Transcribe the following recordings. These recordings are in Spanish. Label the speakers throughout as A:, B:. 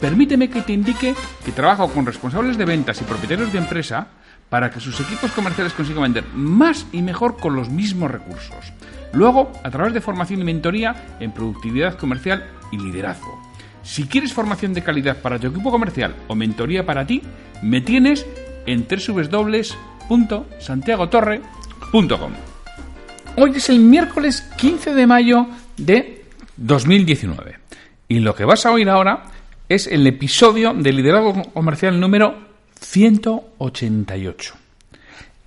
A: Permíteme que te indique que trabajo con responsables de ventas y propietarios de empresa para que sus equipos comerciales consigan vender más y mejor con los mismos recursos. Luego, a través de formación y mentoría en productividad comercial y liderazgo. Si quieres formación de calidad para tu equipo comercial o mentoría para ti, me tienes en www.santiagotorre.com. Hoy es el miércoles 15 de mayo de 2019 y lo que vas a oír ahora es el episodio de liderazgo comercial número 188.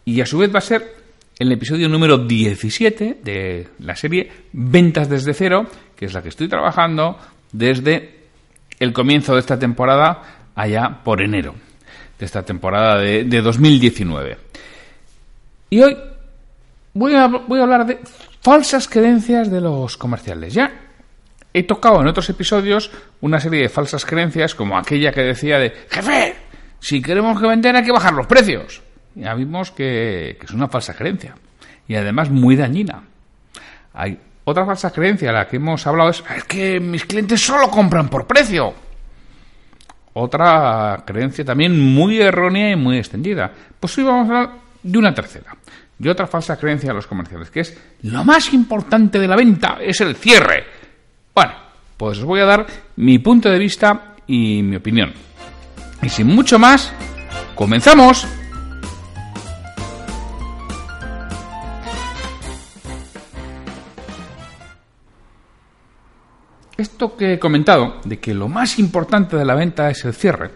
A: Y a su vez va a ser el episodio número 17 de la serie Ventas desde cero, que es la que estoy trabajando desde el comienzo de esta temporada allá por enero, de esta temporada de, 2019. Y hoy voy a, voy a hablar de falsas creencias de los comerciales. Ya He tocado en otros episodios una serie de falsas creencias como aquella que decía de jefe, si queremos que vender hay que bajar los precios. Ya vimos que, es una falsa creencia y además muy dañina. Hay otra falsa creencia, la que hemos hablado es, es que mis clientes solo compran por precio. Otra creencia también muy errónea y muy extendida. Pues hoy vamos a hablar de una tercera. De otra falsa creencia de los comerciales, que es lo más importante de la venta es el cierre. Bueno, pues os voy a dar mi punto de vista y mi opinión. Y sin mucho más, comenzamos. Esto que he comentado, de que lo más importante de la venta es el cierre,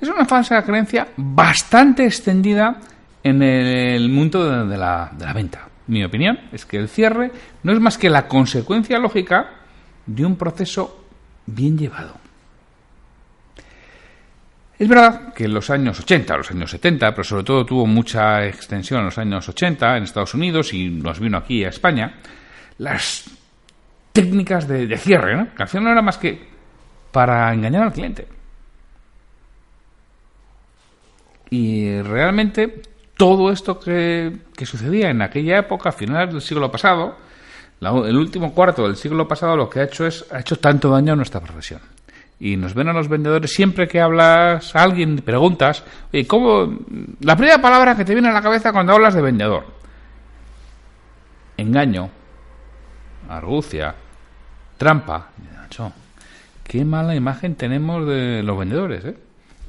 A: es una falsa creencia bastante extendida en el mundo de la, de la venta. Mi opinión es que el cierre no es más que la consecuencia lógica de un proceso bien llevado. Es verdad que en los años 80, los años 70, pero sobre todo tuvo mucha extensión en los años 80 en Estados Unidos y nos vino aquí a España, las técnicas de, cierre, ¿no? que no era más que para engañar al cliente. Y realmente todo esto que, que sucedía en aquella época, a finales del siglo pasado, el último cuarto del siglo pasado lo que ha hecho es ha hecho tanto daño a nuestra profesión. Y nos ven a los vendedores siempre que hablas a alguien, preguntas, oye, ¿cómo? La primera palabra que te viene a la cabeza cuando hablas de vendedor. Engaño, argucia, trampa. Qué mala imagen tenemos de los vendedores, ¿eh?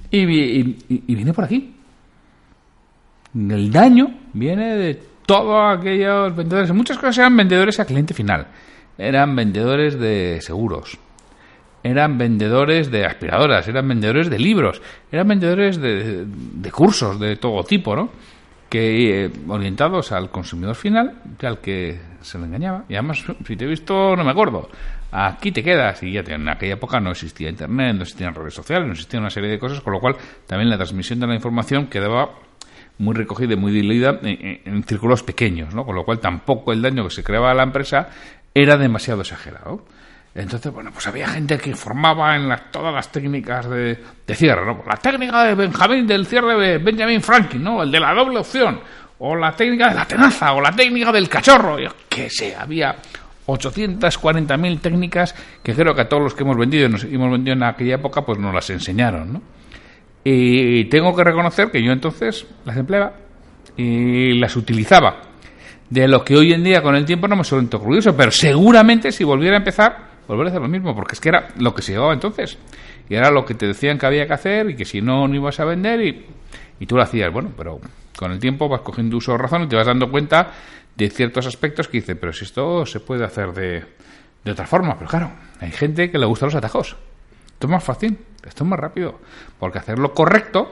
A: y viene por aquí. El daño viene de todos aquellos vendedores, muchas cosas eran vendedores a cliente final, eran vendedores de seguros, eran vendedores de aspiradoras, eran vendedores de libros, eran vendedores de, cursos de todo tipo, ¿no? que eh, orientados al consumidor final, al que se le engañaba. Y además, si te he visto, no me acuerdo. Aquí te quedas. Y ya en aquella época no existía Internet, no existían redes sociales, no existía una serie de cosas, con lo cual también la transmisión de la información quedaba muy recogida y muy diluida en, círculos pequeños, ¿no? Con lo cual tampoco el daño que se creaba a la empresa era demasiado exagerado. Entonces, bueno, pues había gente que formaba en las, todas las técnicas de, cierre, ¿no? La técnica de Benjamín del cierre de Benjamin Franklin, ¿no? El de la doble opción, o la técnica de la tenaza, o la técnica del cachorro, yo qué sé, había 840.000 técnicas que creo que a todos los que hemos vendido, nos hemos vendido en aquella época, pues nos las enseñaron, ¿no? Y tengo que reconocer que yo entonces las empleaba y las utilizaba. De lo que hoy en día con el tiempo no me siento orgulloso, pero seguramente si volviera a empezar, volvería a hacer lo mismo, porque es que era lo que se llevaba entonces. Y era lo que te decían que había que hacer y que si no, no ibas a vender y, y tú lo hacías. Bueno, pero con el tiempo vas cogiendo uso razón y te vas dando cuenta de ciertos aspectos que dice, pero si esto se puede hacer de, de otra forma. Pero claro, hay gente que le gustan los atajos. Esto es más fácil, esto es más rápido. Porque hacerlo correcto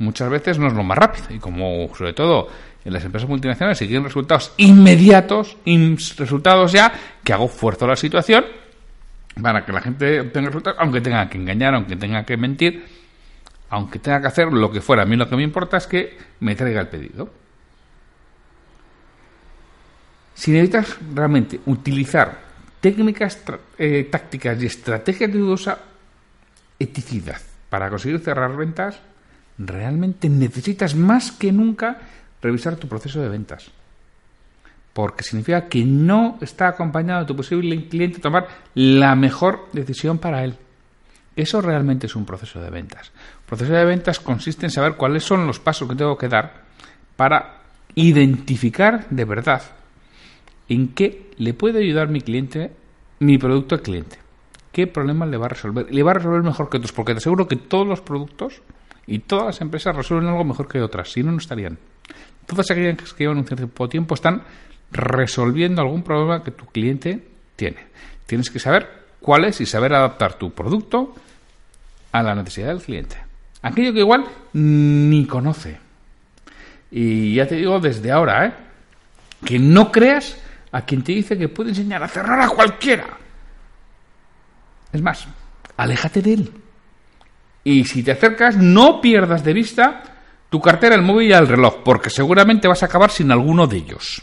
A: muchas veces no es lo más rápido. Y como sobre todo en las empresas multinacionales siguen resultados inmediatos, resultados ya, que hago fuerzo la situación para que la gente obtenga resultados, aunque tenga que engañar, aunque tenga que mentir, aunque tenga que hacer lo que fuera. A mí lo que me importa es que me traiga el pedido. Si necesitas realmente utilizar técnicas, eh, tácticas y estrategias de para conseguir cerrar ventas, realmente necesitas más que nunca revisar tu proceso de ventas. Porque significa que no está acompañado de tu posible cliente a tomar la mejor decisión para él. Eso realmente es un proceso de ventas. El proceso de ventas consiste en saber cuáles son los pasos que tengo que dar para identificar de verdad en qué le puede ayudar mi cliente, mi producto al cliente. ¿Qué problema le va a resolver? Le va a resolver mejor que otros, porque te aseguro que todos los productos y todas las empresas resuelven algo mejor que otras, si no, no estarían. Todas aquellas que llevan un cierto tiempo están resolviendo algún problema que tu cliente tiene. Tienes que saber cuál es y saber adaptar tu producto a la necesidad del cliente. Aquello que igual ni conoce. Y ya te digo desde ahora, ¿eh? que no creas a quien te dice que puede enseñar a cerrar a cualquiera. Es más, aléjate de él. Y si te acercas, no pierdas de vista tu cartera, el móvil y el reloj, porque seguramente vas a acabar sin alguno de ellos.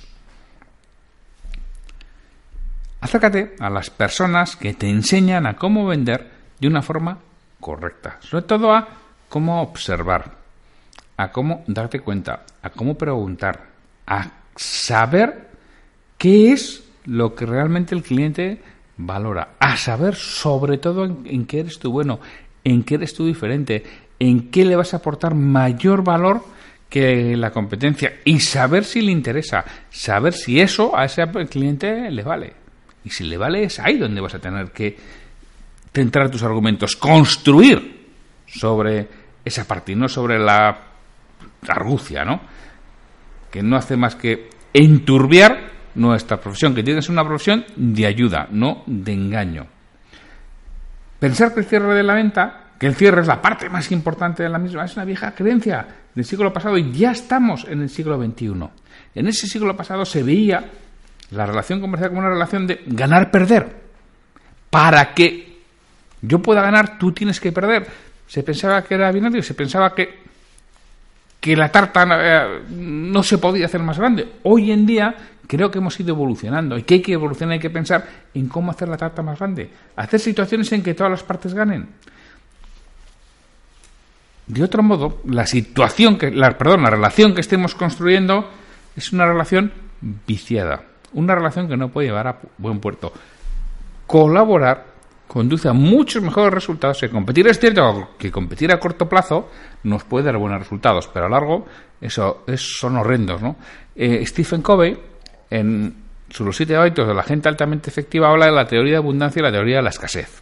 A: Acércate a las personas que te enseñan a cómo vender de una forma correcta, sobre todo a cómo observar, a cómo darte cuenta, a cómo preguntar, a saber qué es lo que realmente el cliente valora, a saber sobre todo en, qué eres tú bueno, en qué eres tú diferente, en qué le vas a aportar mayor valor que la competencia y saber si le interesa, saber si eso a ese cliente le vale. Y si le vale es ahí donde vas a tener que centrar tus argumentos, construir sobre esa parte no sobre la argucia, ¿no? Que no hace más que enturbiar nuestra profesión, que tiene que ser una profesión de ayuda, no de engaño. Pensar que el cierre de la venta, que el cierre es la parte más importante de la misma, es una vieja creencia del siglo pasado y ya estamos en el siglo XXI. En ese siglo pasado se veía la relación comercial como una relación de ganar-perder. Para que yo pueda ganar, tú tienes que perder. Se pensaba que era binario, se pensaba que, que la tarta eh, no se podía hacer más grande. Hoy en día creo que hemos ido evolucionando y que hay que evolucionar, hay que pensar en cómo hacer la tarta más grande. Hacer situaciones en que todas las partes ganen. De otro modo, la situación que, la, perdón, la relación que estemos construyendo es una relación viciada. Una relación que no puede llevar a buen puerto. Colaborar conduce a muchos mejores resultados que competir. Es cierto que competir a corto plazo nos puede dar buenos resultados, pero a largo eso, son horrendos. ¿no? Eh, Stephen Covey, en sus siete hábitos de la gente altamente efectiva, habla de la teoría de abundancia y la teoría de la escasez.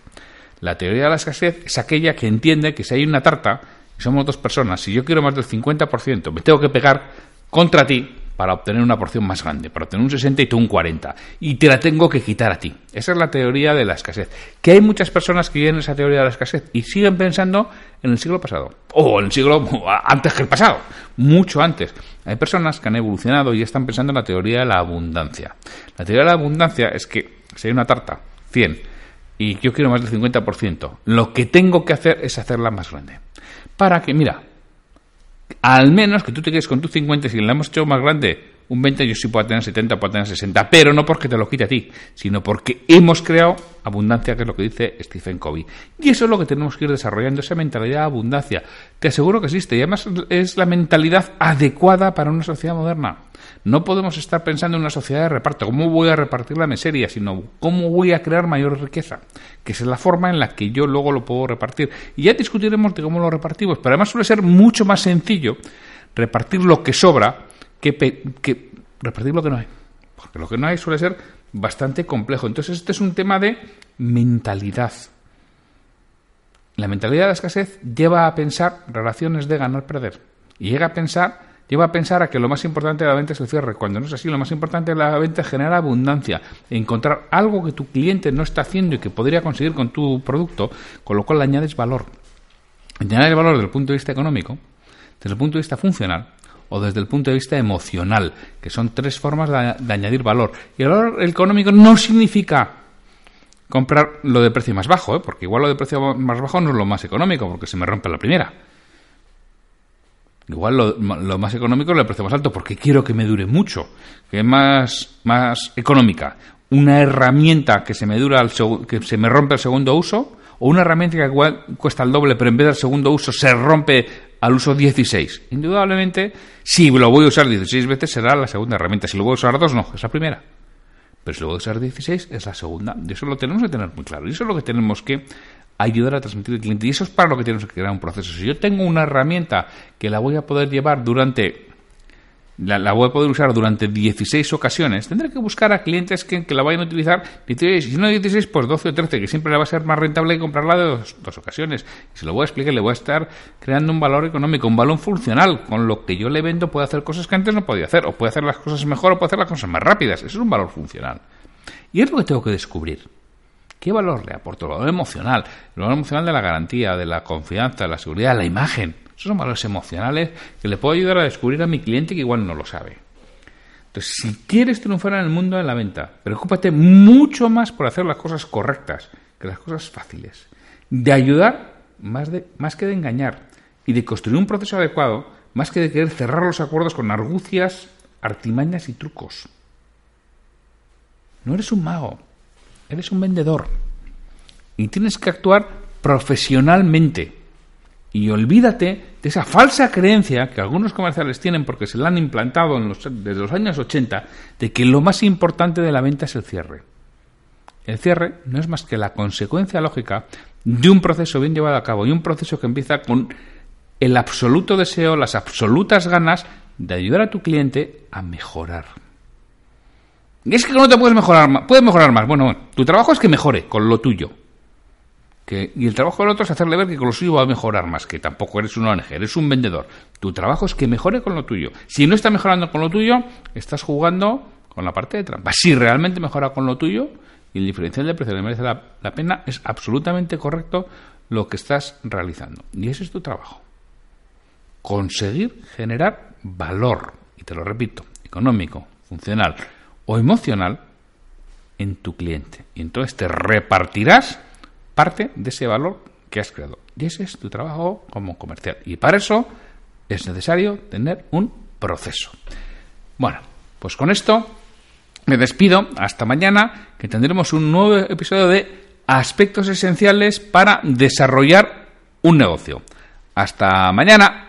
A: La teoría de la escasez es aquella que entiende que si hay una tarta y somos dos personas, si yo quiero más del 50%, me tengo que pegar contra ti para obtener una porción más grande, para obtener un 60 y tú un 40. Y te la tengo que quitar a ti. Esa es la teoría de la escasez. Que hay muchas personas que viven esa teoría de la escasez y siguen pensando en el siglo pasado. O en el siglo antes que el pasado. Mucho antes. Hay personas que han evolucionado y están pensando en la teoría de la abundancia. La teoría de la abundancia es que si hay una tarta, 100, y yo quiero más del 50%, lo que tengo que hacer es hacerla más grande. Para que, mira, al menos que tú te quedes con tu 50, si le hemos hecho más grande, un 20 yo sí puedo tener 70, puedo tener 60, pero no porque te lo quite a ti, sino porque hemos creado abundancia, que es lo que dice Stephen Covey. Y eso es lo que tenemos que ir desarrollando, esa mentalidad de abundancia. Te aseguro que existe, y además es la mentalidad adecuada para una sociedad moderna. No podemos estar pensando en una sociedad de reparto, cómo voy a repartir la miseria, sino cómo voy a crear mayor riqueza, que es la forma en la que yo luego lo puedo repartir. Y ya discutiremos de cómo lo repartimos, pero además suele ser mucho más sencillo repartir lo que sobra que, que repartir lo que no hay. Porque lo que no hay suele ser bastante complejo. Entonces este es un tema de mentalidad. La mentalidad de la escasez lleva a pensar relaciones de ganar-perder. Y llega a pensar lleva a pensar a que lo más importante de la venta es el cierre. Cuando no es así, lo más importante de la venta es generar abundancia, encontrar algo que tu cliente no está haciendo y que podría conseguir con tu producto, con lo cual le añades valor. Añades valor desde el punto de vista económico, desde el punto de vista funcional o desde el punto de vista emocional, que son tres formas de, añadir valor. Y el valor económico no significa comprar lo de precio más bajo, ¿eh? porque igual lo de precio más bajo no es lo más económico, porque se me rompe la primera Igual lo, lo más económico le precio más alto porque quiero que me dure mucho, que es más, más económica. Una herramienta que se me dura segu- que se me rompe al segundo uso o una herramienta que igual cuesta el doble pero en vez del segundo uso se rompe al uso 16. Indudablemente, si lo voy a usar 16 veces será la segunda herramienta. Si lo voy a usar dos, no, es la primera. Pero si lo voy a usar 16 es la segunda. Y eso lo tenemos que tener muy claro. Y eso es lo que tenemos que ayudar a transmitir al cliente. Y eso es para lo que tenemos que crear un proceso. Si yo tengo una herramienta que la voy a poder llevar durante... La, la voy a poder usar durante 16 ocasiones. Tendré que buscar a clientes que, que la vayan a utilizar 16. Y si no 16, pues 12 o 13, que siempre le va a ser más rentable que comprarla de dos, dos ocasiones. Y se lo voy a explicar, le voy a estar creando un valor económico, un valor funcional. Con lo que yo le vendo puede hacer cosas que antes no podía hacer. O puede hacer las cosas mejor o puede hacer las cosas más rápidas. Eso es un valor funcional. Y es lo que tengo que descubrir. ¿Qué valor le aporto? El valor emocional. El valor emocional de la garantía, de la confianza, de la seguridad, de la imagen. Esos son valores emocionales que le puedo ayudar a descubrir a mi cliente que igual no lo sabe. Entonces, si quieres triunfar en el mundo de la venta, preocúpate mucho más por hacer las cosas correctas que las cosas fáciles. De ayudar más, de, más que de engañar. Y de construir un proceso adecuado más que de querer cerrar los acuerdos con argucias, artimañas y trucos. No eres un mago, eres un vendedor. Y tienes que actuar profesionalmente. Y olvídate de esa falsa creencia que algunos comerciales tienen porque se la han implantado en los, desde los años 80 de que lo más importante de la venta es el cierre. El cierre no es más que la consecuencia lógica de un proceso bien llevado a cabo y un proceso que empieza con el absoluto deseo, las absolutas ganas de ayudar a tu cliente a mejorar. Es que no te puedes mejorar más. Puedes mejorar más. Bueno, tu trabajo es que mejore con lo tuyo. Y el trabajo del otro es hacerle ver que con lo suyo va a mejorar más. Que tampoco eres un ONG, eres un vendedor. Tu trabajo es que mejore con lo tuyo. Si no está mejorando con lo tuyo, estás jugando con la parte de trampa. Si realmente mejora con lo tuyo y el diferencial de precio le merece la, la pena, es absolutamente correcto lo que estás realizando. Y ese es tu trabajo. Conseguir generar valor. Y te lo repito, económico, funcional o emocional en tu cliente. Y entonces te repartirás parte de ese valor que has creado. Y ese es tu trabajo como comercial. Y para eso es necesario tener un proceso. Bueno, pues con esto me despido. Hasta mañana, que tendremos un nuevo episodio de aspectos esenciales para desarrollar un negocio. Hasta mañana.